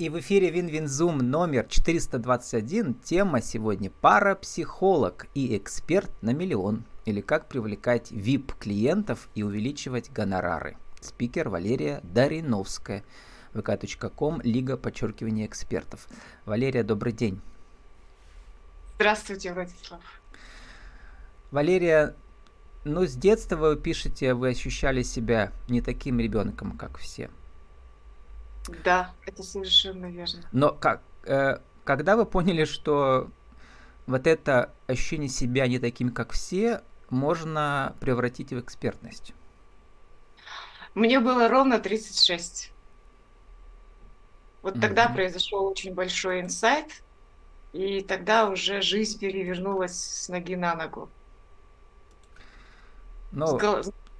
И в эфире Win-Win Zoom номер 421. Тема сегодня «Парапсихолог и эксперт на миллион» или «Как привлекать VIP-клиентов и увеличивать гонорары». Спикер Валерия Дариновская. vk.com, Лига подчеркивания экспертов. Валерия, добрый день. Здравствуйте, Владислав. Валерия, ну, с детства вы пишете, вы ощущали себя не таким ребенком, как все. Да, это совершенно верно. Но как, э, когда вы поняли, что вот это ощущение себя не таким, как все, можно превратить в экспертность? Мне было ровно 36. Вот mm-hmm. тогда произошел очень большой инсайт, и тогда уже жизнь перевернулась с ноги на ногу. Ну,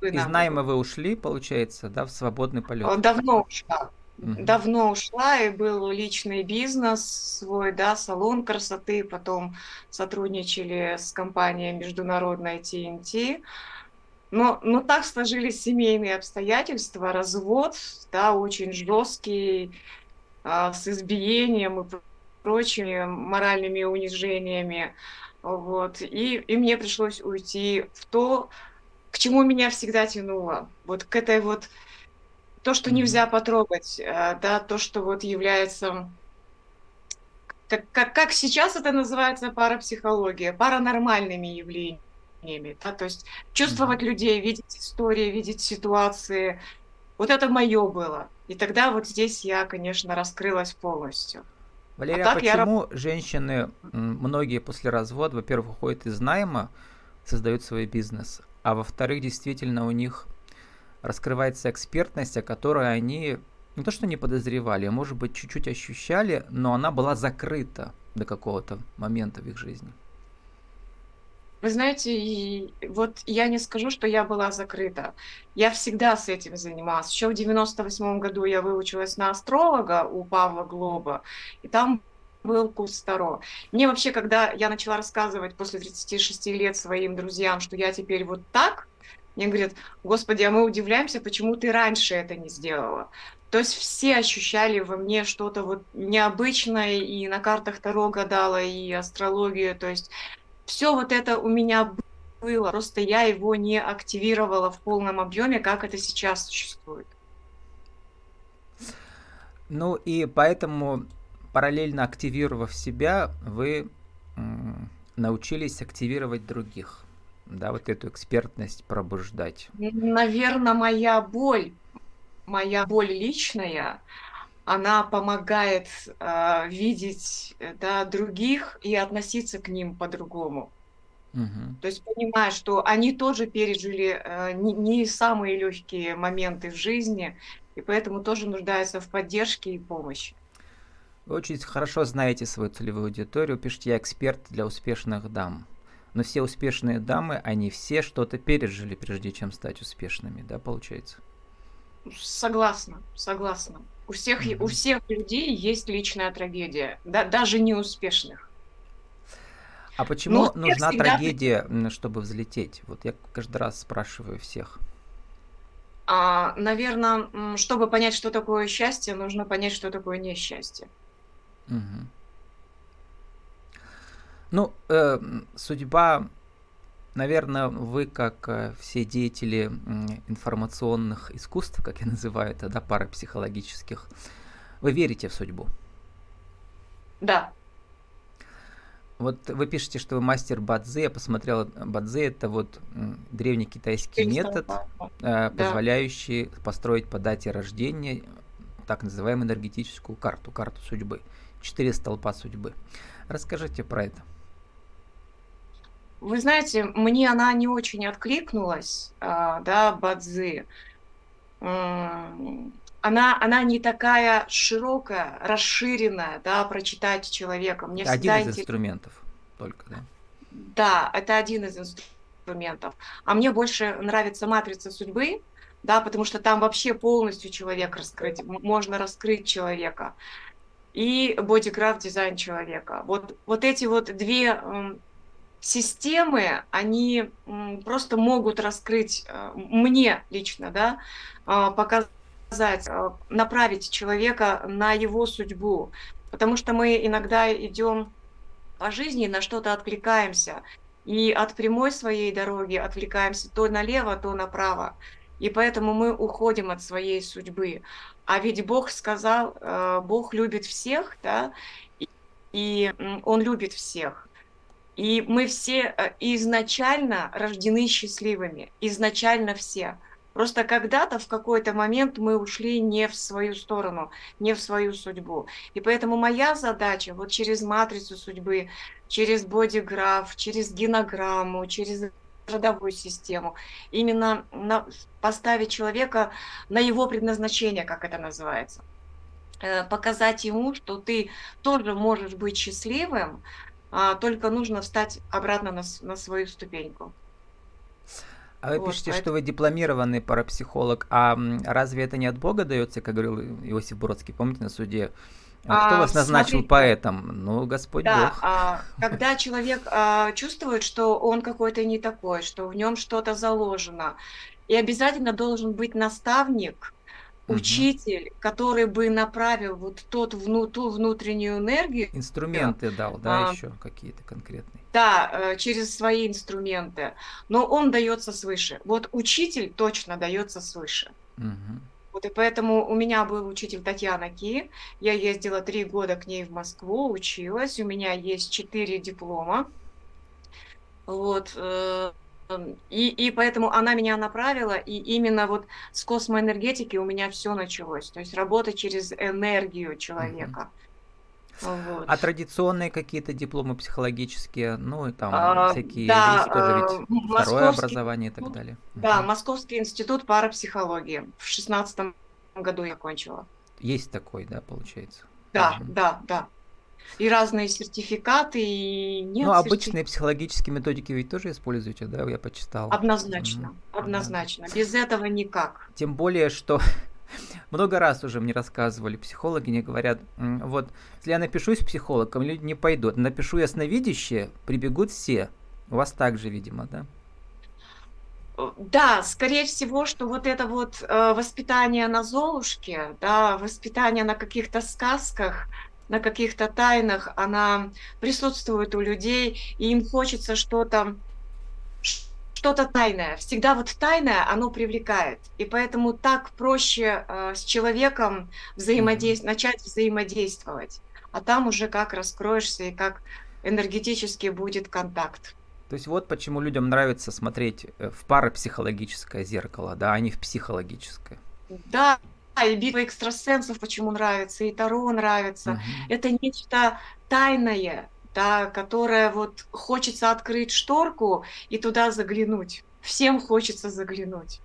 из найма вы ушли, получается, да, в свободный полет? Давно ушла. Угу. Давно ушла, и был личный бизнес свой, да, салон красоты, потом сотрудничали с компанией международной TNT. Но, но так сложились семейные обстоятельства, развод, да, очень жесткий, а, с избиением и прочими моральными унижениями. Вот. И, и мне пришлось уйти в то, к чему меня всегда тянуло. Вот к этой вот то, что нельзя потрогать, э, да, то, что вот является как, как, как сейчас это называется парапсихология, паранормальными явлениями. Да? То есть чувствовать mm-hmm. людей, видеть истории, видеть ситуации. Вот это мое было. И тогда вот здесь я, конечно, раскрылась полностью. Валерия, а, а почему я... женщины, многие после развода, во-первых, уходят из найма, создают свой бизнес, а во-вторых, действительно у них раскрывается экспертность, о которой они не то что не подозревали, а может быть чуть-чуть ощущали, но она была закрыта до какого-то момента в их жизни. Вы знаете, вот я не скажу, что я была закрыта. Я всегда с этим занималась. Еще в 98 году я выучилась на астролога у Павла Глоба, и там был курс Таро. Мне вообще, когда я начала рассказывать после 36 лет своим друзьям, что я теперь вот так, мне говорят, господи, а мы удивляемся, почему ты раньше это не сделала. То есть все ощущали во мне что-то вот необычное, и на картах Таро гадала, и астрологию, то есть все вот это у меня было, просто я его не активировала в полном объеме, как это сейчас существует. Ну и поэтому, параллельно активировав себя, вы научились активировать других да, вот эту экспертность пробуждать? Наверное, моя боль, моя боль личная, она помогает э, видеть да, других и относиться к ним по-другому. Угу. То есть понимая, что они тоже пережили э, не, не самые легкие моменты в жизни, и поэтому тоже нуждаются в поддержке и помощи. Вы очень хорошо знаете свою целевую аудиторию, пишите «Я эксперт для успешных дам» но все успешные дамы, они все что-то пережили, прежде чем стать успешными, да, получается? Согласна, согласна. У всех, mm-hmm. у всех людей есть личная трагедия, да, даже неуспешных. А почему Но нужна всегда... трагедия, чтобы взлететь? Вот я каждый раз спрашиваю всех. А, наверное, чтобы понять, что такое счастье, нужно понять, что такое несчастье. Угу. Ну, э, судьба, наверное, вы, как э, все деятели э, информационных искусств, как я называю это, да, парапсихологических, вы верите в судьбу? Да. Вот вы пишете, что вы мастер бадзе. Я посмотрела, бадзе это вот древний китайский метод, э, позволяющий да. построить по дате рождения так называемую энергетическую карту, карту судьбы. Четыре столпа судьбы. Расскажите про это. Вы знаете, мне она не очень откликнулась, а, да, Бадзи. Она, она не такая широкая, расширенная, да, прочитать человека. Мне один из интерес... инструментов только, да? Да, это один из инструментов. А мне больше нравится матрица судьбы, да, потому что там вообще полностью человек раскрыть, можно раскрыть человека. И бодиграф дизайн человека. Вот, вот эти вот две системы, они просто могут раскрыть э, мне лично, да, а, показать э, направить человека на его судьбу. Потому что мы иногда идем по жизни, на что-то откликаемся. И от прямой своей дороги отвлекаемся то налево, то направо. И поэтому мы уходим от своей судьбы. А ведь Бог сказал, э, Бог любит всех, да, и Он любит всех. И мы все э, изначально рождены счастливыми, изначально все. Просто когда-то, в какой-то момент мы ушли не в свою сторону, не в свою судьбу. И поэтому моя задача вот через матрицу судьбы, через бодиграф, через генограмму, через родовую систему, именно на, поставить человека на его предназначение, как это называется. Э, показать ему, что ты тоже можешь быть счастливым, а только нужно встать обратно на, на свою ступеньку. А вы вот, пишете, поэтому... что вы дипломированный парапсихолог, а разве это не от Бога дается, как говорил Иосиф Бродский, помните, на суде? А кто а, вас назначил смотрите, поэтом? Ну, Господь да, Бог. А, когда человек а, чувствует, что он какой-то не такой, что в нем что-то заложено, и обязательно должен быть наставник, учитель, который бы направил вот тот вну, ту внутреннюю энергию. Инструменты дал, да, а, еще какие-то конкретные. Да, э, через свои инструменты. Но он дается свыше. Вот учитель точно дается свыше. Угу. Вот и поэтому у меня был учитель Татьяна Ки. Я ездила три года к ней в Москву, училась. У меня есть четыре диплома. Вот. Э, и, и поэтому она меня направила, и именно вот с космоэнергетики у меня все началось. То есть работа через энергию человека. Вот. А традиционные какие-то дипломы психологические, ну и там а, всякие да, есть тоже ведь а, второе образование и так далее. Да, угу. Московский институт парапсихологии. В шестнадцатом году я кончила. Есть такой, да, получается? Да, угу. да, да и разные сертификаты, и нет. Ну, обычные психологические методики ведь тоже используете, да, я почитал. Однозначно, mm-hmm. однозначно. Без этого никак. Тем более, что много раз уже мне рассказывали психологи, мне говорят, вот, если я напишусь психологом, люди не пойдут. Напишу ясновидящее, прибегут все. У вас так же, видимо, да? Да, скорее всего, что вот это вот э, воспитание на Золушке, да, воспитание на каких-то сказках, на каких-то тайнах, она присутствует у людей, и им хочется что-то что-то тайное. Всегда вот тайное, оно привлекает. И поэтому так проще э, с человеком взаимодейств... начать взаимодействовать. А там уже как раскроешься и как энергетически будет контакт. То есть вот почему людям нравится смотреть э, в парапсихологическое зеркало, да, а не в психологическое. Да, и битва экстрасенсов почему нравится, и Таро нравится. Угу. Это нечто тайное, да, которое вот хочется открыть шторку и туда заглянуть. Всем хочется заглянуть.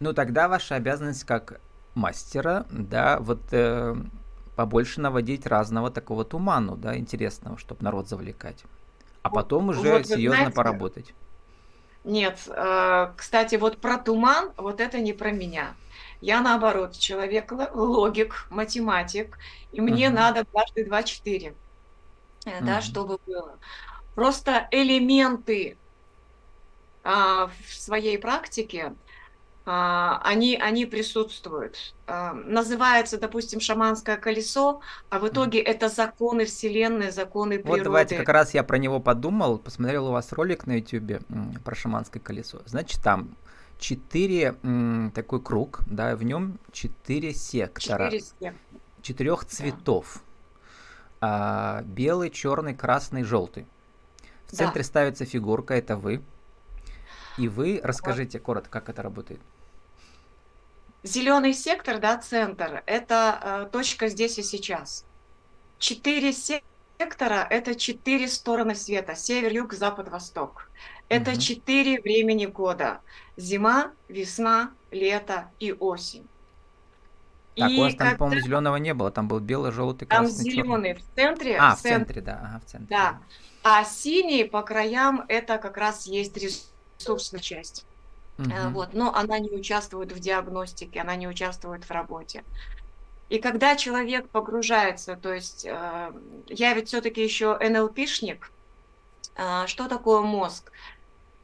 Ну тогда ваша обязанность как мастера, да, вот э, побольше наводить разного такого туману, да, интересного, чтобы народ завлекать. А потом уже вот, серьезно знаете, поработать. Нет, э, кстати, вот про туман, вот это не про меня. Я наоборот, человек логик, математик, и мне uh-huh. надо дважды два четыре, uh-huh. да, чтобы было. Просто элементы а, в своей практике, а, они, они присутствуют. А, называется, допустим, шаманское колесо, а в итоге это законы Вселенной, законы природы. Вот давайте, как раз я про него подумал, посмотрел у вас ролик на YouTube про шаманское колесо. Значит, там четыре такой круг, да, в нем четыре сектора. Четыре четырех цветов. Да. А, белый, черный, красный, желтый. В центре да. ставится фигурка, это вы. И вы расскажите коротко, как это работает. Зеленый сектор, да, центр, это э, точка здесь и сейчас. Четыре сектора – это четыре стороны света: север, юг, запад, восток. Это четыре угу. времени года: зима, весна, лето и осень. Так, и у вас там, когда... по-моему, зеленого не было, там был белый, желтый, красный, Там зеленый в центре. А, в центре, да, ага, в центре. Да. А синий по краям это как раз есть ресурсная часть. Угу. Вот, но она не участвует в диагностике, она не участвует в работе. И когда человек погружается, то есть э, я ведь все-таки еще НЛПшник, э, что такое мозг?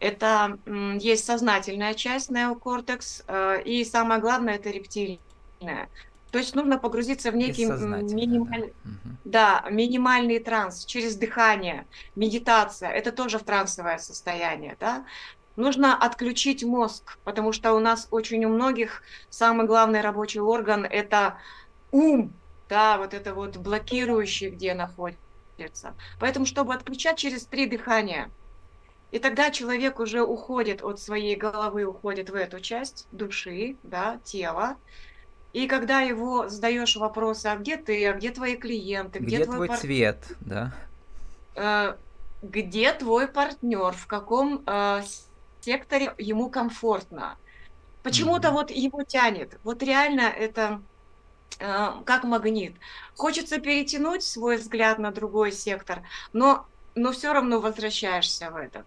Это есть сознательная часть, неокортекс, э, и самое главное это рептилия. То есть нужно погрузиться в некий минималь... да. Да, минимальный транс через дыхание, медитация. Это тоже в трансовое состояние. Да? Нужно отключить мозг, потому что у нас очень у многих самый главный рабочий орган – это ум, да, вот это вот блокирующий, где находится. Поэтому, чтобы отключать через три дыхания, и тогда человек уже уходит от своей головы, уходит в эту часть души, да, тела, и когда его задаешь вопросы, а где ты, а где твои клиенты, где, где твой, твой пар... цвет, да? Э, где твой партнер, в каком э, секторе ему комфортно? Почему-то mm-hmm. вот его тянет. Вот реально это как магнит. Хочется перетянуть свой взгляд на другой сектор, но, но все равно возвращаешься в этот.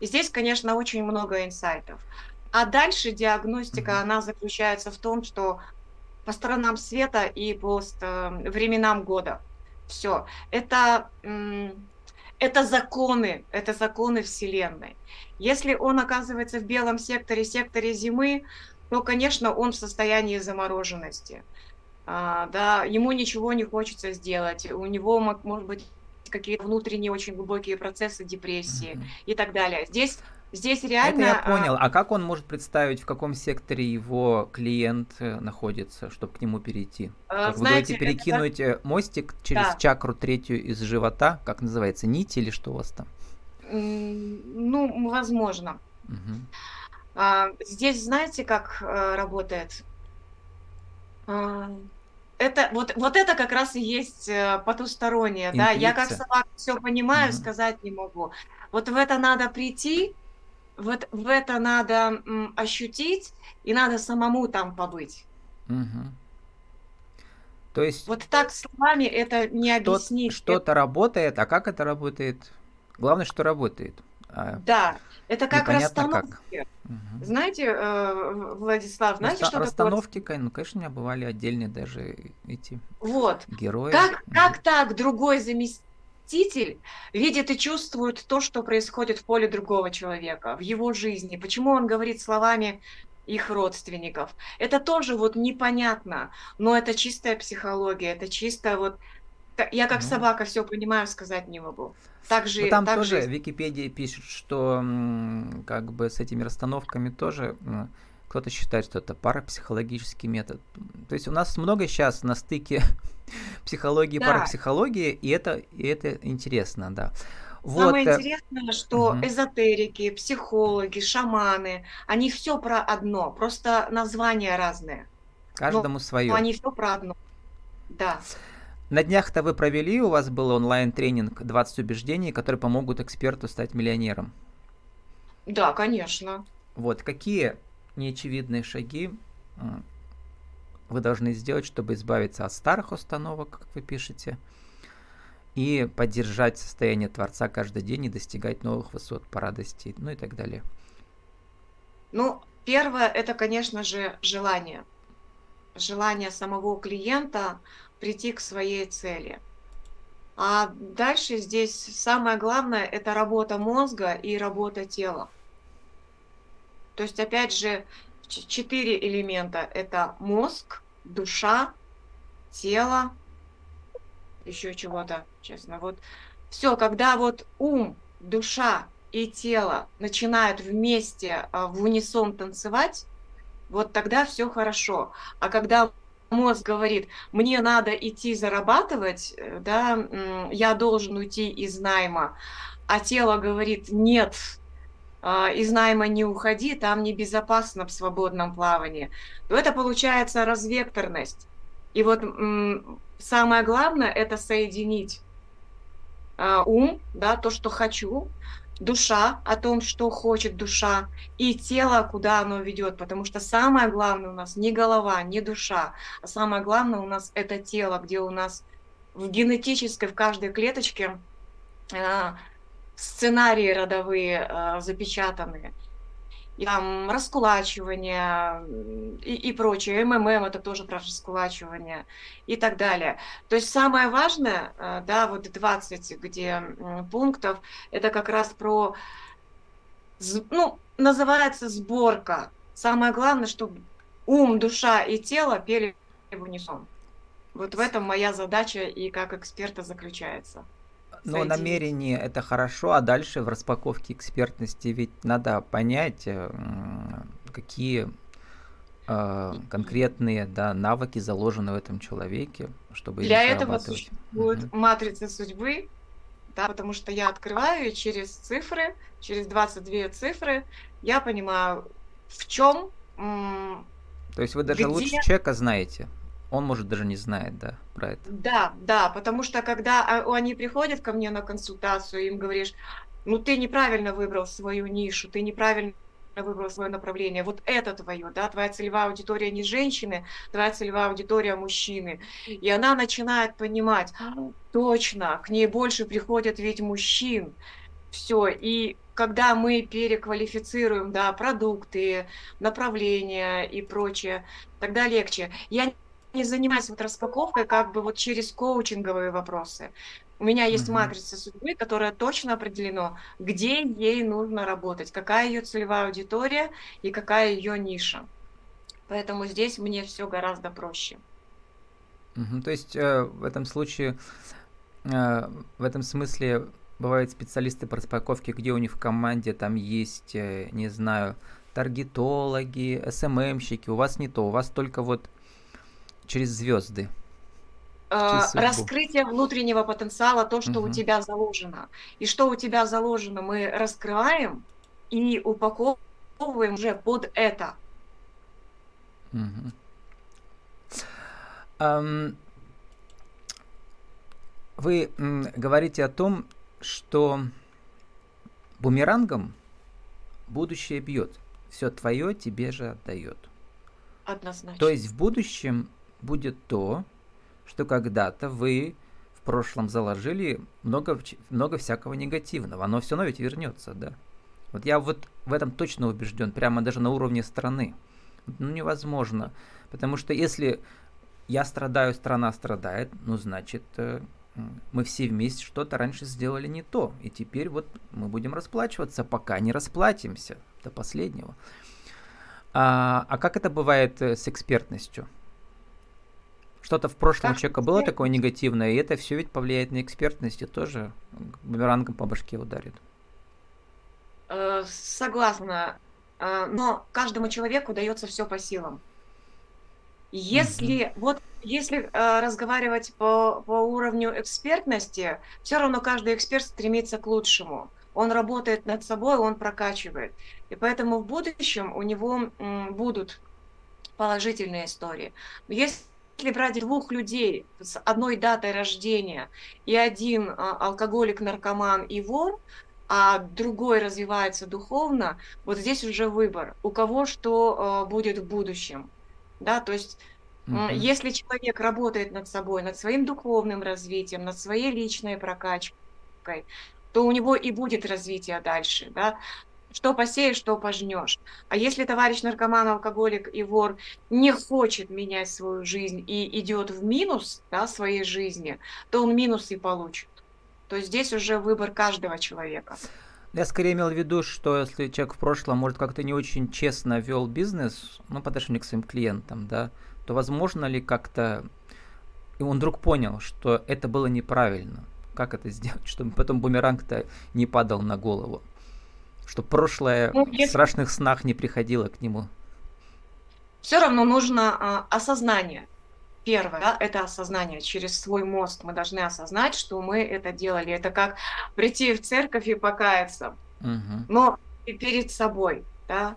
И здесь, конечно, очень много инсайтов. А дальше диагностика, она заключается в том, что по сторонам света и по временам года. Все. Это, это законы, это законы Вселенной. Если он оказывается в белом секторе, секторе зимы, то, конечно, он в состоянии замороженности. А, да, ему ничего не хочется сделать. У него, может быть, какие-то внутренние очень глубокие процессы депрессии mm-hmm. и так далее. Здесь Здесь реально... Это я понял. А как он может представить, в каком секторе его клиент э, находится, чтобы к нему перейти? А, как знаете, вы говорите, перекинуть это... мостик через да. чакру третью из живота, как называется, нить или что у вас там? Ну, возможно. Угу. А, здесь знаете, как а, работает? А, это вот, вот это как раз и есть потустороннее, Интуиция. да. Я как собака все понимаю, угу. сказать не могу. Вот в это надо прийти, вот в это надо м, ощутить, и надо самому там побыть. Угу. То есть... Вот так словами это не что, объяснить. Что-то это... работает, а как это работает? Главное, что работает. А да, это как расстановки. Как. Угу. Знаете, э, Владислав, знаете, Раста- что расстановки, такое? ну, конечно, у меня бывали отдельные даже эти вот. герои. Как, как так другой заместитель видит и чувствует то, что происходит в поле другого человека, в его жизни. Почему он говорит словами их родственников. Это тоже вот непонятно, но это чистая психология, это чисто вот... Я как ну. собака все понимаю, сказать не могу. Также, ну, там так тоже же... Википедия пишет, что как бы с этими расстановками тоже кто-то считает, что это парапсихологический метод. То есть у нас много сейчас на стыке психологии да. парапсихологии, и это, и это интересно, да. Вот. Самое э, интересное, что угу. эзотерики, психологи, шаманы, они все про одно, просто названия разные. Каждому свое. Но они все про одно. Да. На днях-то вы провели, у вас был онлайн-тренинг 20 убеждений, которые помогут эксперту стать миллионером. Да, конечно. Вот, какие неочевидные шаги вы должны сделать, чтобы избавиться от старых установок, как вы пишете, и поддержать состояние Творца каждый день и достигать новых высот по радости, ну и так далее? Ну, первое, это, конечно же, желание. Желание самого клиента прийти к своей цели. А дальше здесь самое главное – это работа мозга и работа тела. То есть, опять же, четыре элемента. Это мозг, душа, тело, еще чего-то, честно. Вот все, когда вот ум, душа и тело начинают вместе а, в унисон танцевать, вот тогда все хорошо. А когда мозг говорит, мне надо идти зарабатывать, э, да, я должен уйти из найма, а тело говорит, нет, а, из найма не уходи, там небезопасно в свободном плавании, то это получается развекторность. И вот самое главное это соединить а, ум, да, то, что хочу, душа, о том, что хочет душа, и тело, куда оно ведет, потому что самое главное у нас не голова, не душа, а самое главное у нас это тело, где у нас в генетической, в каждой клеточке а, сценарии родовые э, запечатаны, и там раскулачивание и, и прочее. МММ это тоже про раскулачивание и так далее. То есть самое важное, э, да, вот 20 где пунктов, это как раз про, ну, называется сборка. Самое главное, чтобы ум, душа и тело пели в унисон. Вот в этом моя задача и как эксперта заключается. Но намерение это хорошо, а дальше в распаковке экспертности ведь надо понять, э, какие э, конкретные да, навыки заложены в этом человеке, чтобы Для этого существует угу. матрица судьбы, да, потому что я открываю через цифры, через 22 цифры, я понимаю, в чем... То есть вы даже где... лучше человека знаете? Он, может, даже не знает, да, про это. Да, да, потому что когда а, они приходят ко мне на консультацию, им говоришь, ну ты неправильно выбрал свою нишу, ты неправильно выбрал свое направление, вот это твое, да, твоя целевая аудитория не женщины, твоя целевая аудитория мужчины. И она начинает понимать, точно, к ней больше приходят ведь мужчин. Все, и когда мы переквалифицируем, да, продукты, направления и прочее, тогда легче. Я не занимаюсь вот распаковкой как бы вот через коучинговые вопросы. У меня есть mm-hmm. матрица судьбы, которая точно определено, где ей нужно работать, какая ее целевая аудитория и какая ее ниша. Поэтому здесь мне все гораздо проще. Mm-hmm. То есть э, в этом случае, э, в этом смысле бывают специалисты по распаковке, где у них в команде там есть, э, не знаю, таргетологи, СММщики. У вас не то, у вас только вот через звезды? Через а, раскрытие внутреннего потенциала, то, что угу. у тебя заложено. И что у тебя заложено, мы раскрываем и упаковываем уже под это. Угу. Um, вы говорите о том, что бумерангом будущее бьет. Все твое тебе же отдает. Однозначно. То есть в будущем будет то, что когда-то вы в прошлом заложили много, много всякого негативного. Оно все равно ведь вернется, да. Вот я вот в этом точно убежден, прямо даже на уровне страны. Ну, невозможно. Потому что если я страдаю, страна страдает, ну, значит, э, мы все вместе что-то раньше сделали не то. И теперь вот мы будем расплачиваться, пока не расплатимся до последнего. А, а как это бывает э, с экспертностью? Что-то в прошлом у человека было такое негативное, и это все ведь повлияет на экспертность и тоже бумерангом по башке ударит. Э, согласна. Э, но каждому человеку дается все по силам. Если mm-hmm. вот если э, разговаривать по, по уровню экспертности, все равно каждый эксперт стремится к лучшему. Он работает над собой, он прокачивает. И поэтому в будущем у него м, будут положительные истории. Но если брать двух людей с одной датой рождения, и один а, алкоголик, наркоман и вор, а другой развивается духовно, вот здесь уже выбор, у кого что а, будет в будущем. Да, то есть mm-hmm. если человек работает над собой, над своим духовным развитием, над своей личной прокачкой, то у него и будет развитие дальше, да. Что посеешь, что пожнешь. А если товарищ наркоман, алкоголик и вор не хочет менять свою жизнь и идет в минус да, своей жизни, то он минус и получит. То есть здесь уже выбор каждого человека. Я скорее имел в виду, что если человек в прошлом, может, как-то не очень честно вел бизнес, ну, по отношению к своим клиентам, да, то возможно ли как-то... И он вдруг понял, что это было неправильно. Как это сделать, чтобы потом бумеранг-то не падал на голову? Чтобы прошлое ну, если... в страшных снах не приходило к нему. Все равно нужно а, осознание. Первое, да, это осознание. Через свой мозг мы должны осознать, что мы это делали. Это как прийти в церковь и покаяться. Угу. Но и перед собой. Да?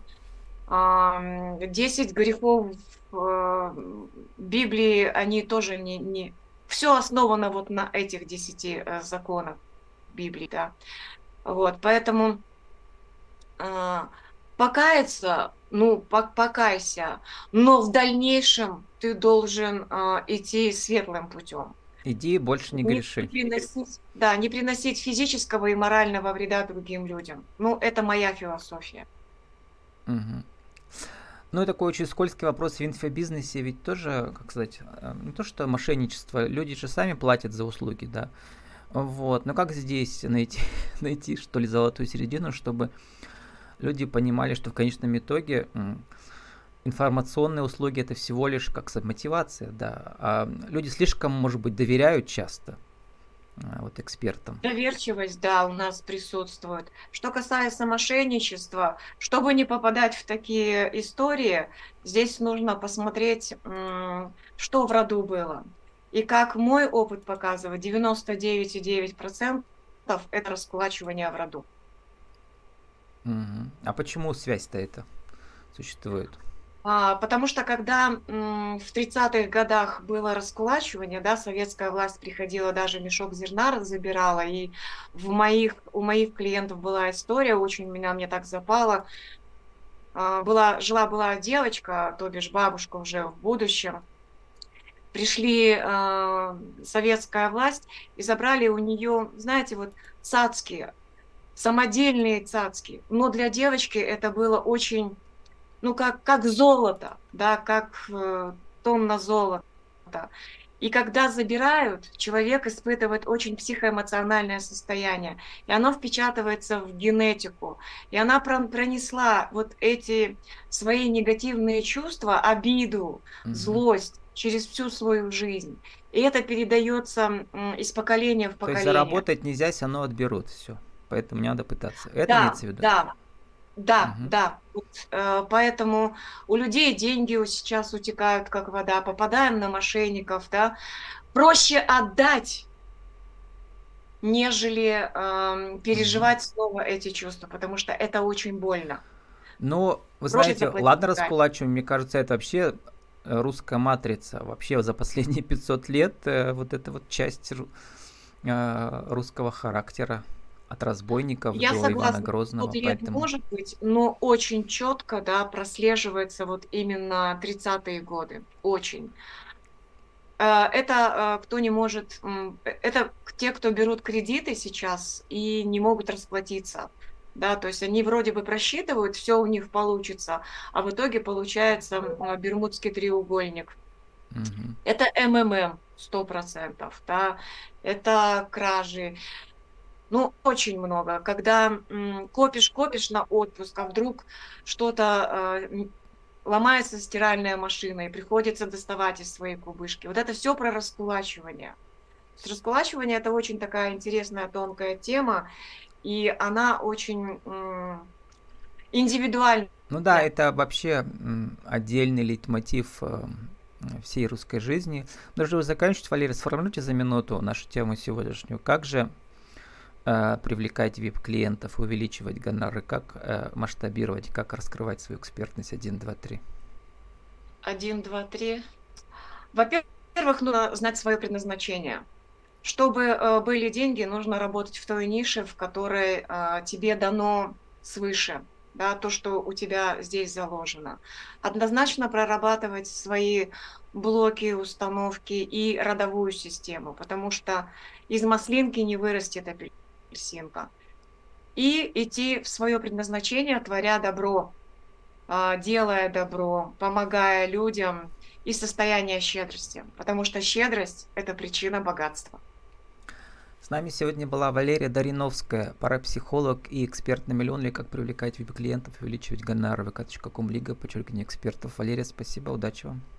Десять грехов в Библии, они тоже не, не... Все основано вот на этих десяти э, законах Библии, да. Вот, поэтому покаяться, ну, покайся, но в дальнейшем ты должен а, идти светлым путем. Иди больше не, не греши. Приносить, да, не приносить физического и морального вреда другим людям. Ну, это моя философия. Угу. Ну и такой очень скользкий вопрос в инфобизнесе, ведь тоже, как сказать, э, не то что мошенничество, люди же сами платят за услуги, да. Вот, но как здесь найти, найти что ли, золотую середину, чтобы люди понимали, что в конечном итоге информационные услуги это всего лишь как мотивация, да. А люди слишком, может быть, доверяют часто а, вот экспертам. Доверчивость, да, у нас присутствует. Что касается мошенничества, чтобы не попадать в такие истории, здесь нужно посмотреть, что в роду было. И как мой опыт показывает, 99,9% это раскулачивание в роду. А почему связь-то это существует? А, потому что когда в 30-х годах было раскулачивание, да, советская власть приходила, даже мешок зерна забирала, и в моих, у моих клиентов была история, очень меня мне так запала. А, была, жила была девочка, то бишь бабушка уже в будущем, пришли э, советская власть и забрали у нее, знаете, вот цацки, самодельные цацки. Но для девочки это было очень ну, как, как золото, да, как э, тонна золота. И когда забирают, человек испытывает очень психоэмоциональное состояние, и оно впечатывается в генетику. И она пронесла вот эти свои негативные чувства, обиду, mm-hmm. злость через всю свою жизнь. И это передается из поколения в поколение. То есть заработать нельзя, равно отберут все. Поэтому не надо пытаться. Это да, имеется в виду? Да, да, угу. да. Вот, э, поэтому у людей деньги сейчас утекают как вода, попадаем на мошенников, да. Проще отдать, нежели э, переживать угу. снова эти чувства, потому что это очень больно. Ну, вы Проще знаете, ладно раскулачиваем, мне кажется, это вообще э, русская матрица. Вообще за последние 500 лет э, вот эта вот часть э, русского характера от разбойников Я до согласна, Ивана Грозного. Поэтому... может быть, но очень четко, да, прослеживается вот именно 30-е годы. Очень. Э, это э, кто не может, это те, кто берут кредиты сейчас и не могут расплатиться. Да, то есть они вроде бы просчитывают, все у них получится, а в итоге получается Бермудский треугольник. Угу. Это МММ, сто процентов, да, это кражи, ну, очень много. Когда копишь, копишь на отпуск, а вдруг что-то э, ломается стиральная машина, и приходится доставать из своей кубышки. Вот это все про раскулачивание. Раскулачивание это очень такая интересная, тонкая тема, и она очень индивидуальна. Ну да, это вообще отдельный лейтмотив э, всей русской жизни. Даже заканчивать, Валерий, сформулируйте за минуту нашу тему сегодняшнюю. Как же Э, привлекать VIP-клиентов, увеличивать гонорары, как э, масштабировать, как раскрывать свою экспертность 1, 2, 3? 1, 2, 3. Во-первых, нужно знать свое предназначение. Чтобы э, были деньги, нужно работать в той нише, в которой тебе дано свыше, да, то, что у тебя здесь заложено. Однозначно прорабатывать свои блоки, установки и родовую систему, потому что из маслинки не вырастет апельсин апельсинка. И идти в свое предназначение, творя добро, а, делая добро, помогая людям и состояние щедрости. Потому что щедрость – это причина богатства. С нами сегодня была Валерия Дариновская, парапсихолог и эксперт на миллион ли как привлекать VIP-клиентов и увеличивать гонорары. vk.com лига, подчеркивание экспертов. Валерия, спасибо, удачи вам.